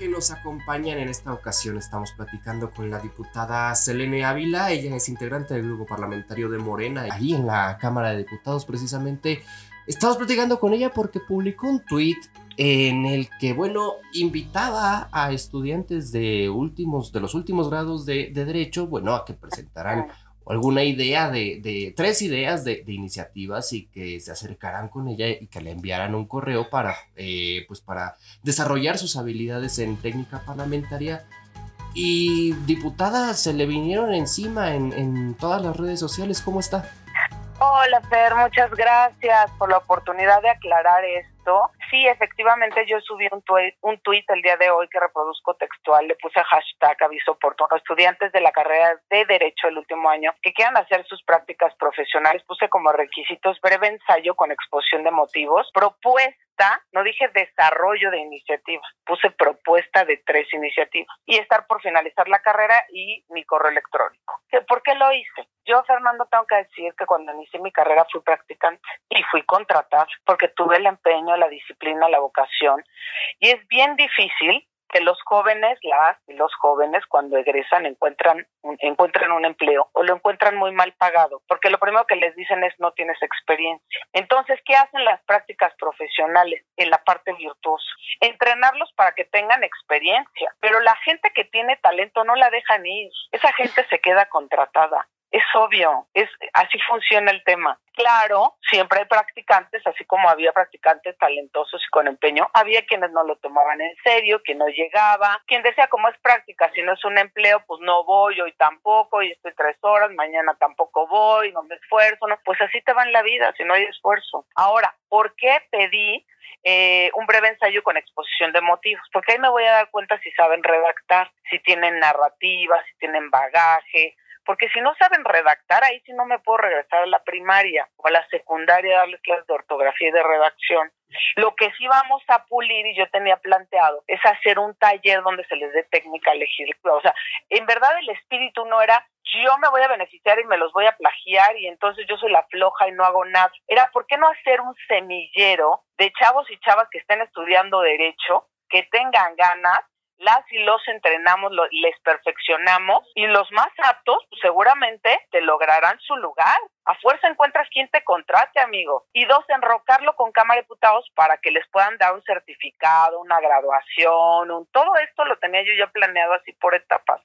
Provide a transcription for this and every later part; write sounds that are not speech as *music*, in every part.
que nos acompañan en esta ocasión. Estamos platicando con la diputada Selene Ávila. Ella es integrante del grupo parlamentario de Morena, ahí en la Cámara de Diputados precisamente. Estamos platicando con ella porque publicó un tweet en el que, bueno, invitaba a estudiantes de últimos, de los últimos grados de, de derecho, bueno, a que presentaran alguna idea de, tres ideas de, iniciativas y que se acercaran con ella y que le enviaran un correo para, eh, pues para desarrollar sus habilidades en técnica parlamentaria. Y diputadas se le vinieron encima en, en todas las redes sociales. ¿Cómo está? Hola, Fer, muchas gracias por la oportunidad de aclarar esto. Sí, efectivamente, yo subí un tuit, un el día de hoy que reproduzco textual, le puse hashtag aviso oportuno. Estudiantes de la carrera de Derecho el último año que quieran hacer sus prácticas profesionales, puse como requisitos breve ensayo con exposición de motivos, propuesta no dije desarrollo de iniciativas, puse propuesta de tres iniciativas y estar por finalizar la carrera y mi correo electrónico. ¿Por qué lo hice? Yo, Fernando, tengo que decir que cuando inicié mi carrera fui practicante y fui contratada porque tuve el empeño, la disciplina, la vocación y es bien difícil que los jóvenes, las y los jóvenes cuando egresan encuentran un, encuentran un empleo o lo encuentran muy mal pagado, porque lo primero que les dicen es no tienes experiencia. Entonces, ¿qué hacen las prácticas profesionales en la parte virtuosa? Entrenarlos para que tengan experiencia, pero la gente que tiene talento no la dejan ir. Esa gente se queda contratada. Es obvio, es así funciona el tema. Claro, siempre hay practicantes, así como había practicantes talentosos y con empeño, había quienes no lo tomaban en serio, quien no llegaba, quien decía como es práctica, si no es un empleo, pues no voy hoy tampoco, y estoy tres horas, mañana tampoco voy, no me esfuerzo, no, pues así te va en la vida, si no hay esfuerzo. Ahora, ¿por qué pedí eh, un breve ensayo con exposición de motivos? Porque ahí me voy a dar cuenta si saben redactar, si tienen narrativa, si tienen bagaje, porque si no saben redactar, ahí sí no me puedo regresar a la primaria o a la secundaria a darles clases de ortografía y de redacción. Lo que sí vamos a pulir, y yo tenía planteado, es hacer un taller donde se les dé técnica legislativa. O sea, en verdad el espíritu no era yo me voy a beneficiar y me los voy a plagiar y entonces yo soy la floja y no hago nada. Era, ¿por qué no hacer un semillero de chavos y chavas que estén estudiando derecho, que tengan ganas las y los entrenamos, les perfeccionamos y los más aptos pues, seguramente te lograrán su lugar. A fuerza encuentras quien te contrate, amigo. Y dos, enrocarlo con Cámara de Diputados para que les puedan dar un certificado, una graduación, todo esto lo tenía yo ya planeado así por etapas.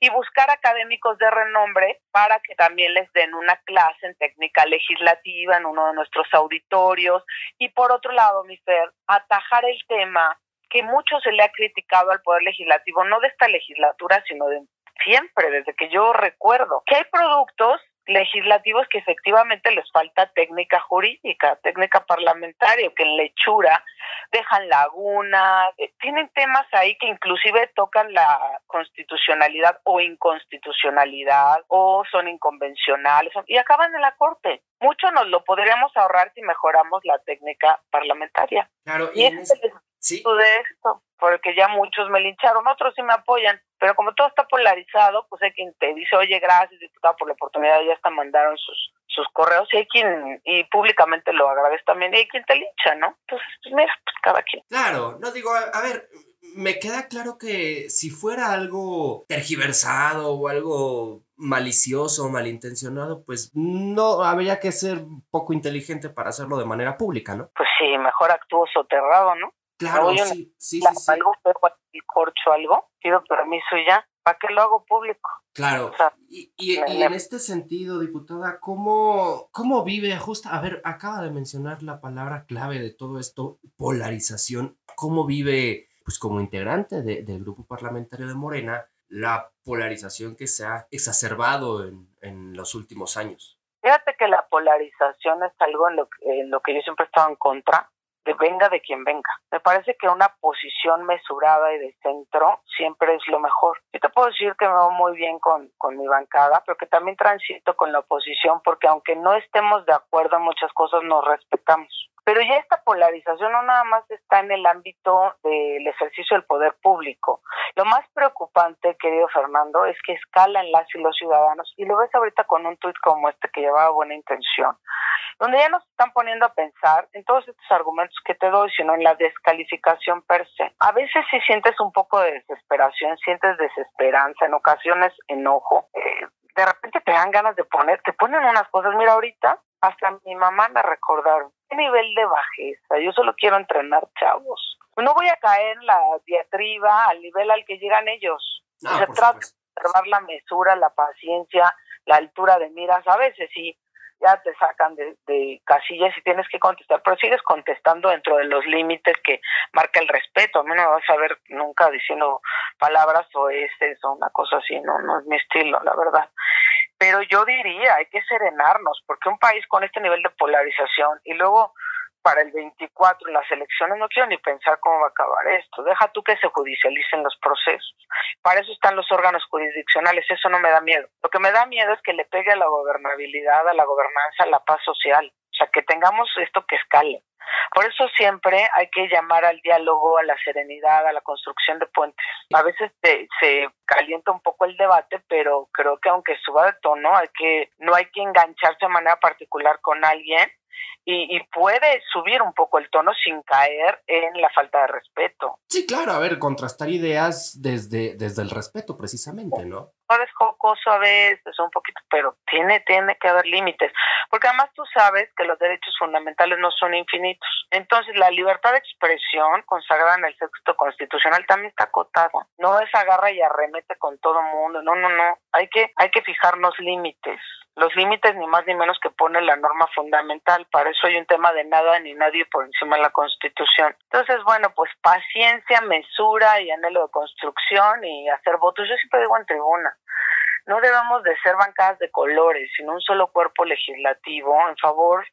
Y buscar académicos de renombre para que también les den una clase en técnica legislativa en uno de nuestros auditorios. Y por otro lado, mi Fer, atajar el tema que mucho se le ha criticado al Poder Legislativo, no de esta legislatura, sino de siempre, desde que yo recuerdo, que hay productos legislativos que efectivamente les falta técnica jurídica, técnica parlamentaria, que en lechura dejan lagunas, eh, tienen temas ahí que inclusive tocan la constitucionalidad o inconstitucionalidad o son inconvencionales y acaban en la corte. Mucho nos lo podríamos ahorrar si mejoramos la técnica parlamentaria. Claro, y, es ¿Sí? de esto, porque ya muchos me lincharon, otros sí me apoyan, pero como todo está polarizado, pues hay quien te dice, oye, gracias, diputado, por la oportunidad, ya hasta mandaron sus, sus correos, y hay quien, y públicamente lo agradece también, y hay quien te lincha, ¿no? Entonces, pues mira, pues cada quien. Claro, no digo, a, ver, me queda claro que si fuera algo tergiversado o algo malicioso o malintencionado, pues no habría que ser poco inteligente para hacerlo de manera pública, ¿no? Pues sí, mejor actúo soterrado, ¿no? Claro, sí, sí, sí, Algo, el corcho, algo, pido permiso y ya. ¿Para qué lo hago público? Claro. y, y, en este sentido, diputada, ¿cómo, ¿cómo vive justo? A ver, acaba de mencionar la palabra clave de todo esto, polarización. ¿Cómo vive, pues como integrante del grupo parlamentario de Morena, la polarización que se ha exacerbado en, en los últimos años? Fíjate que la polarización es algo en lo, en lo que yo siempre he estado en contra de venga de quien venga. Me parece que una posición mesurada y de centro siempre es lo mejor. Yo te puedo decir que me va muy bien con, con mi bancada, pero que también transito con la oposición porque aunque no estemos de acuerdo en muchas cosas, nos respetamos. Pero ya esta polarización no nada más está en el ámbito del ejercicio del poder público. Lo más preocupante, querido Fernando, es que escalan las y los ciudadanos. Y lo ves ahorita con un tuit como este que llevaba buena intención, donde ya nos están poniendo a pensar en todos estos argumentos que te doy, sino en la descalificación per se. A veces si sientes un poco de desesperación, sientes desesperanza, en ocasiones enojo. Eh, de repente te dan ganas de poner, te ponen unas cosas. Mira, ahorita hasta mi mamá me recordaron. ¿Qué nivel de bajeza? Yo solo quiero entrenar chavos. No voy a caer en la diatriba al nivel al que llegan ellos. Se trata de observar la mesura, la paciencia, la altura de miras. A veces sí, ya te sacan de, de, casillas y tienes que contestar, pero sigues contestando dentro de los límites que marca el respeto. A mí no me vas a ver nunca diciendo palabras o ese o una cosa así, no, no es mi estilo, la verdad. Pero yo diría, hay que serenarnos, porque un país con este nivel de polarización y luego para el 24 las elecciones, no quiero ni pensar cómo va a acabar esto. Deja tú que se judicialicen los procesos. Para eso están los órganos jurisdiccionales, eso no me da miedo. Lo que me da miedo es que le pegue a la gobernabilidad, a la gobernanza, a la paz social. O sea, que tengamos esto que escale. Por eso siempre hay que llamar al diálogo, a la serenidad, a la construcción de puentes. A veces se calienta un poco el debate, pero creo que aunque suba de tono, hay que no hay que engancharse de manera particular con alguien y, y, puede subir un poco el tono sin caer en la falta de respeto. Sí, claro, a ver, contrastar ideas desde, desde el respeto precisamente, ¿no? Es jocoso a veces, un poquito, pero tiene, tiene que haber límites, porque además tú sabes que los derechos fundamentales no son infinitos. Entonces, la libertad de expresión consagrada en el texto constitucional también está acotada. No es agarra y arremete con todo mundo, no, no, no. Hay que, hay que fijarnos límites los límites ni más ni menos que pone la norma fundamental. Para eso hay un tema de nada ni nadie por encima de la Constitución. Entonces, bueno, pues paciencia, mesura y anhelo de construcción y hacer votos. Yo siempre digo en tribuna, no debemos de ser bancadas de colores, sino un solo cuerpo legislativo en favor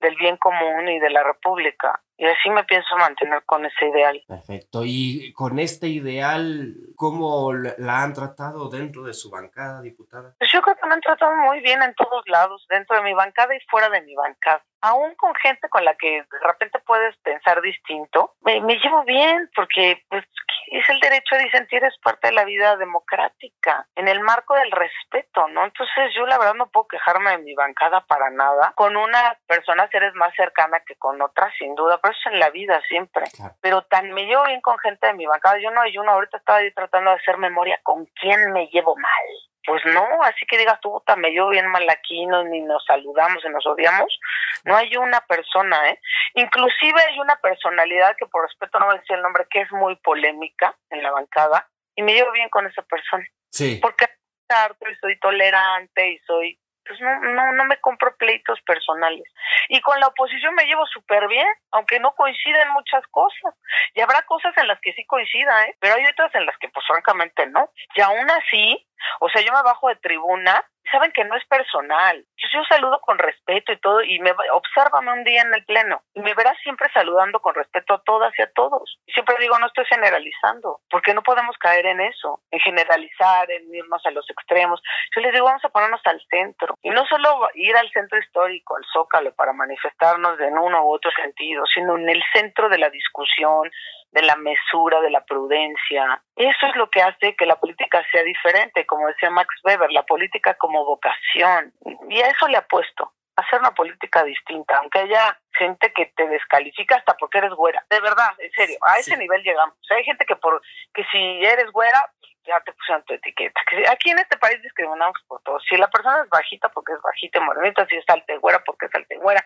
del bien común y de la República. Y así me pienso mantener con ese ideal. Perfecto. Y con este ideal, ¿cómo la han tratado dentro de su bancada, diputada? Pues yo creo que me han tratado muy bien en todos lados, dentro de mi bancada y fuera de mi bancada. Aún con gente con la que de repente puedes pensar distinto, me, me llevo bien porque pues, es el derecho a disentir, es parte de la vida democrática, en el marco del respeto, ¿no? Entonces yo la verdad no puedo quejarme de mi bancada para nada. Con una persona eres más cercana que con otras, sin duda, eso en la vida siempre. Pero tan me llevo bien con gente de mi bancada, yo no hay uno, ahorita estaba ahí tratando de hacer memoria con quién me llevo mal pues no, así que digas tú, puta, me llevo bien mal aquí, no, ni nos saludamos, ni nos odiamos. No hay una persona, ¿eh? Inclusive hay una personalidad que por respeto no voy a decir el nombre, que es muy polémica en la bancada, y me llevo bien con esa persona. Sí. Porque y soy tolerante y soy pues no, no, no me compro pleitos personales. Y con la oposición me llevo súper bien, aunque no coinciden muchas cosas. Y habrá cosas en las que sí coincida, ¿eh? pero hay otras en las que pues francamente no. Y aún así, o sea, yo me bajo de tribuna saben que no es personal. Yo, saludo con respeto y todo, y me obsérvame un día en el pleno, y me verás siempre saludando con respeto a todas y a todos. Y siempre digo, no estoy generalizando, porque no podemos caer en eso, en generalizar, en irnos a los extremos. Yo les digo, vamos a ponernos al centro, y no solo ir al centro histórico, al zócalo, para manifestarnos en uno u otro sentido, sino en el centro de la discusión, de la mesura, de la prudencia. Eso es lo que hace que la política sea diferente, como decía Max Weber, la política como vocación. Y a eso le apuesto, hacer una política distinta, aunque haya gente que te descalifica hasta porque eres güera. De verdad, en serio, a ese nivel llegamos. hay gente que por que si eres güera, ya te pusieron tu etiqueta. Aquí en este país discriminamos por todo. Si la persona es bajita porque es bajita y morenita, si es altegüera porque es altegüera,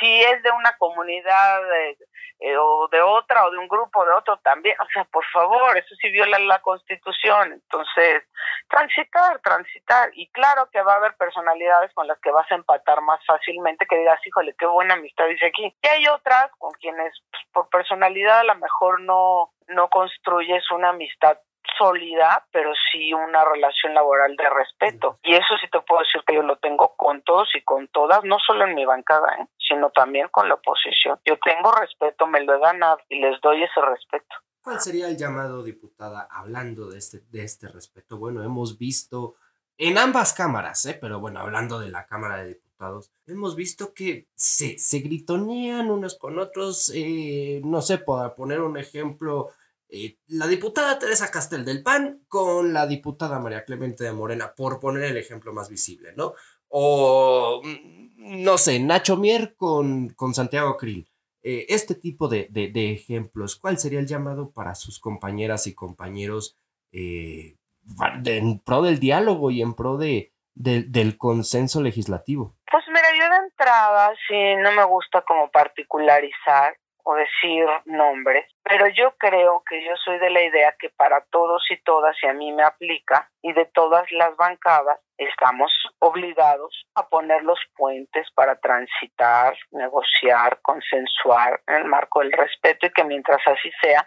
si es de una comunidad eh, eh, o de otra o de un grupo de otro también, o sea, por favor, eso sí viola la constitución. Entonces, transitar, transitar. Y claro que va a haber personalidades con las que vas a empatar más fácilmente, que digas, híjole, qué buena amistad dice aquí. Y hay otras con quienes pues, por personalidad a lo mejor no, no construyes una amistad sólida, pero sí una relación laboral de respeto. Y eso sí te puedo decir que yo lo tengo con todos y con todas, no solo en mi bancada, ¿eh? sino también con la oposición. Yo tengo respeto, me lo he ganado y les doy ese respeto. ¿Cuál sería el llamado, diputada, hablando de este, de este respeto? Bueno, hemos visto en ambas cámaras, ¿eh? pero bueno, hablando de la Cámara de Diputados, hemos visto que se, se gritonean unos con otros, eh, no sé, para poner un ejemplo, eh, la diputada Teresa Castel del PAN con la diputada María Clemente de Morena, por poner el ejemplo más visible, ¿no? O, mm, no sé, Nacho Mier con, con Santiago Krill. eh, este tipo de, ejemplos, ¿cuál sería el llamado para sus compañeras y compañeros eh, en pro del diálogo y en pro de, del consenso legislativo? Pues mira, yo de entrada sí no me gusta como particularizar o decir nombres, pero yo creo que yo soy de la idea que para todos y todas, y a mí me aplica, y de todas las bancadas, estamos obligados a poner los puentes para transitar, negociar, consensuar en el marco del respeto y que mientras así sea,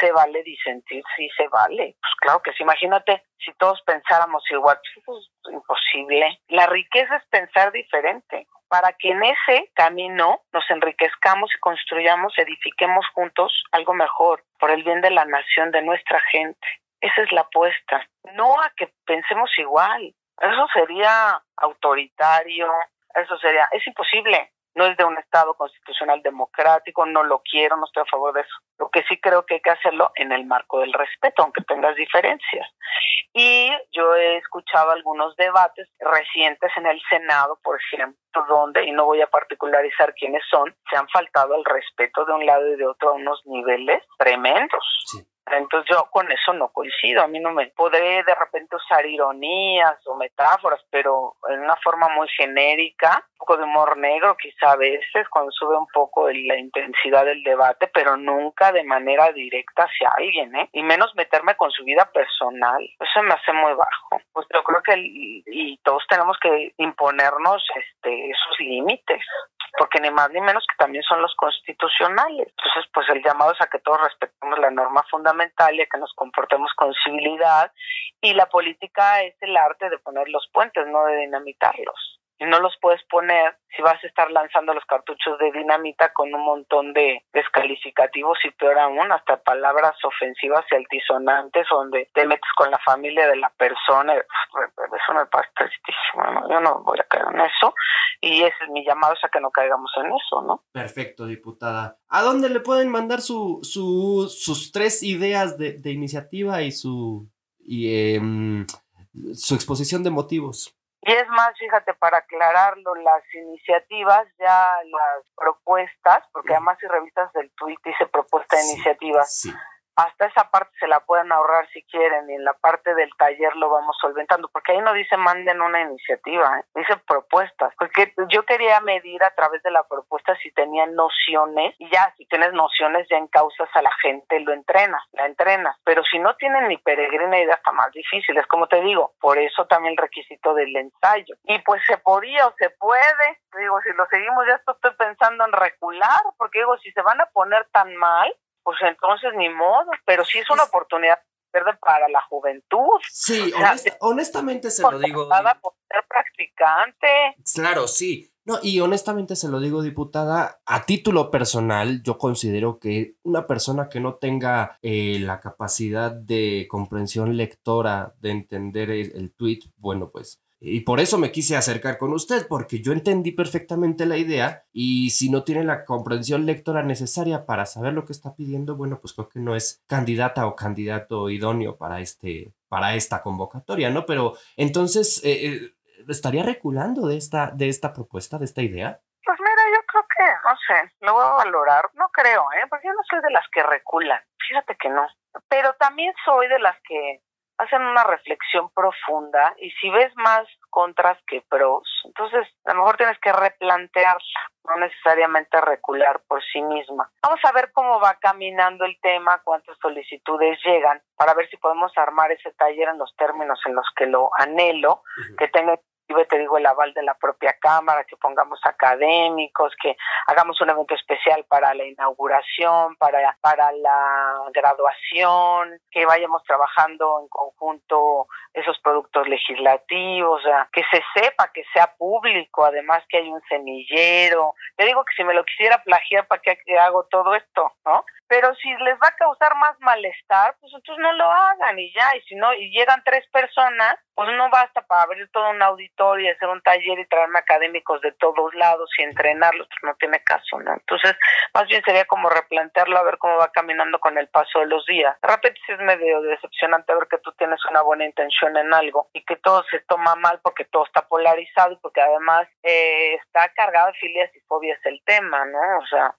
se vale disentir, sí se vale. Pues claro que sí, imagínate si todos pensáramos igual, pues es imposible. La riqueza es pensar diferente para que en ese camino nos enriquezcamos y construyamos, edifiquemos juntos algo mejor por el bien de la nación, de nuestra gente. Esa es la apuesta. No a que pensemos igual. Eso sería autoritario, eso sería, es imposible no es de un Estado constitucional democrático, no lo quiero, no estoy a favor de eso. Lo que sí creo que hay que hacerlo en el marco del respeto, aunque tengas diferencias. Y yo he escuchado algunos debates recientes en el Senado, por ejemplo, donde, y no voy a particularizar quiénes son, se han faltado el respeto de un lado y de otro a unos niveles tremendos. Entonces yo con eso no coincido, a mí no me podré de repente usar ironías o metáforas, pero en una forma muy genérica, un poco de humor negro quizá a veces cuando sube un poco la intensidad del debate, pero nunca de manera directa hacia alguien, ¿eh? Y menos meterme con su vida personal, eso me hace muy bajo. Pues yo creo que y todos tenemos que imponernos este esos límites porque ni más ni menos que también son los constitucionales. Entonces, pues el llamado es a que todos respetemos la norma fundamental y a que nos comportemos con civilidad y la política es el arte de poner los puentes, no de dinamitarlos y no los puedes poner si vas a estar lanzando los cartuchos de dinamita con un montón de descalificativos y peor aún hasta palabras ofensivas y altisonantes donde te metes con la familia de la persona eso me parece tristísimo yo no voy a caer en eso y ese es mi llamado es a que no caigamos en eso no perfecto diputada. ¿a dónde le pueden mandar su, su sus tres ideas de, de iniciativa y su y em, su exposición de motivos y es más, fíjate, para aclararlo, las iniciativas, ya las propuestas, porque además si revistas del tweet dice propuesta de iniciativas, hasta esa parte se la pueden ahorrar si quieren y en la parte del taller lo vamos solventando, porque ahí no dice manden una iniciativa, ¿eh? dice propuestas, porque yo quería medir a través de la propuesta si tenían nociones y ya si tienes nociones ya encausas a la gente, lo entrenas, la entrenas, pero si no tienen ni peregrina idea está más difícil, es como te digo, por eso también el requisito del ensayo. Y pues se podía o se puede, digo, si lo seguimos ya estoy pensando en recular, porque digo, si se van a poner tan mal, pues entonces ni modo, pero sí es una oportunidad para la juventud. Sí, honestamente se lo digo. Por ser practicante. Claro, sí. No, y honestamente se lo digo, diputada, a título personal, yo considero que una persona que no tenga eh, la capacidad de comprensión lectora, de entender el, el tweet, bueno, pues y por eso me quise acercar con usted, porque yo entendí perfectamente la idea y si no tiene la comprensión lectora necesaria para saber lo que está pidiendo, bueno, pues creo que no es candidata o candidato idóneo para, este, para esta convocatoria, ¿no? Pero entonces, eh, eh, ¿estaría reculando de esta, de esta propuesta, de esta idea? Pues mira, yo creo que, no sé, lo voy a valorar, no creo, ¿eh? Porque yo no soy de las que reculan, fíjate que no, pero también soy de las que hacen una reflexión profunda y si ves más contras que pros, entonces a lo mejor tienes que replantearla, no necesariamente recular por sí misma. Vamos a ver cómo va caminando el tema, cuántas solicitudes llegan, para ver si podemos armar ese taller en los términos en los que lo anhelo, que tenga te digo, el aval de la propia Cámara, que pongamos académicos, que hagamos un evento especial para la inauguración, para, para la graduación, que vayamos trabajando en conjunto esos productos legislativos, que se sepa, que sea público, además que hay un semillero. Te digo que si me lo quisiera plagiar, ¿para qué hago todo esto? ¿no? Pero si les va a causar más malestar, pues entonces no lo hagan y ya, y si no, y llegan tres personas, pues no basta para abrir todo un auditorio y hacer un taller y traerme académicos de todos lados y entrenarlos, pues no tiene caso, ¿no? Entonces, más bien sería como replantearlo a ver cómo va caminando con el paso de los días. De repente sí es medio decepcionante ver que tú tienes una buena intención en algo y que todo se toma mal porque todo está polarizado y porque además eh, está cargado de filias y fobias el tema, ¿no? O sea,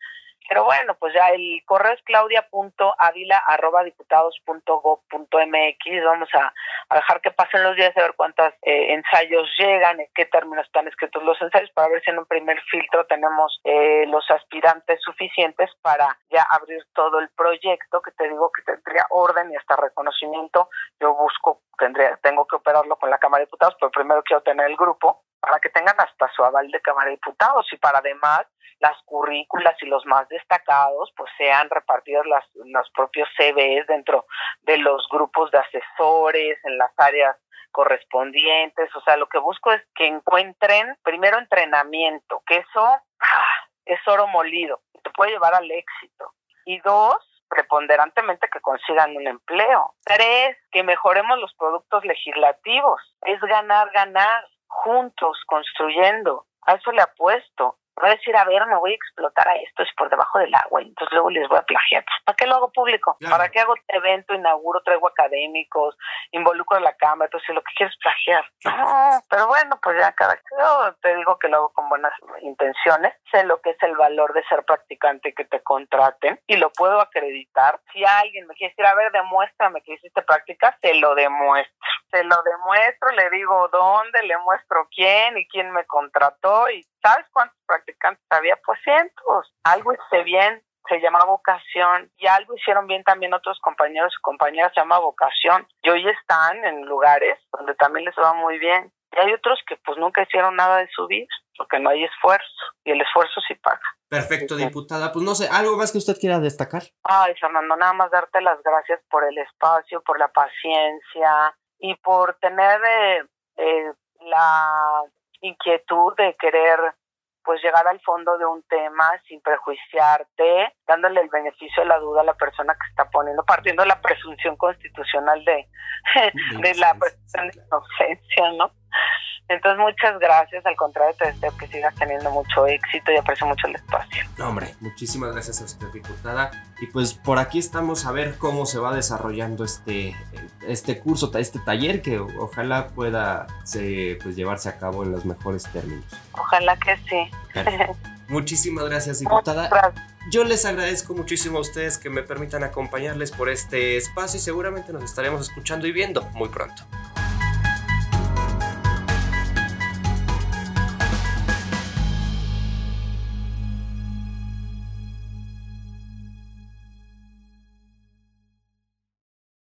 Pero bueno, pues ya el correo es claudia.avila.diputados.gov.mx. Vamos a, dejar que pasen los días a ver cuántos eh, ensayos llegan, en qué términos están escritos los ensayos, para ver si en un primer filtro tenemos eh, los aspirantes suficientes para ya abrir todo el proyecto, que te digo que tendría orden y hasta reconocimiento. Yo busco, tendría, tengo que operarlo con la Cámara de Diputados, pero primero quiero tener el grupo para que tengan hasta su aval de Cámara de Diputados y para además las currículas y los más destacados pues sean repartidos las, los propios CVs dentro de los grupos de asesores en las áreas correspondientes, o sea, lo que busco es que encuentren primero entrenamiento, que eso ah, es oro molido, te puede llevar al éxito. Y dos, preponderantemente que consigan un empleo. Tres, que mejoremos los productos legislativos. Es ganar, ganar, juntos, construyendo. A eso le apuesto voy a decir, a ver, me voy a explotar a esto, es por debajo del agua, entonces luego les voy a plagiar. ¿Para qué lo hago público? ¿Para qué hago este evento, inauguro, traigo académicos, involucro a la cámara? Entonces lo que quiero es plagiar. No, pero bueno, pues ya cada yo te digo que lo hago con buenas intenciones, sé lo que es el valor de ser practicante y que te contraten y lo puedo acreditar. Si alguien me quiere decir, a ver, demuéstrame que hiciste práctica, te lo demuestro. Te lo demuestro, le digo dónde, le muestro quién y quién me contrató y ¿sabes cuántos practicantes había? Pues cientos. Algo hice bien, se llama vocación y algo hicieron bien también otros compañeros y compañeras, se llama vocación y hoy están en lugares donde también les va muy bien. Y hay otros que pues nunca hicieron nada de su vida porque no hay esfuerzo y el esfuerzo sí paga. Perfecto, diputada. Pues no sé, ¿algo más que usted quiera destacar? Ay, Fernando, nada más darte las gracias por el espacio, por la paciencia y por tener eh, eh, la inquietud de querer pues llegar al fondo de un tema sin prejuiciarte, dándole el beneficio de la duda a la persona que está poniendo, partiendo de la presunción constitucional de, *laughs* de la presunción de inocencia, ¿no? Entonces, muchas gracias. Al contrario, te deseo que sigas teniendo mucho éxito y aprecio mucho el espacio. No, hombre, muchísimas gracias a usted, diputada. Y pues por aquí estamos a ver cómo se va desarrollando este, este curso, este taller que ojalá pueda pues, llevarse a cabo en los mejores términos. Ojalá que sí. *laughs* Muchísimas gracias, diputada. Yo les agradezco muchísimo a ustedes que me permitan acompañarles por este espacio y seguramente nos estaremos escuchando y viendo muy pronto.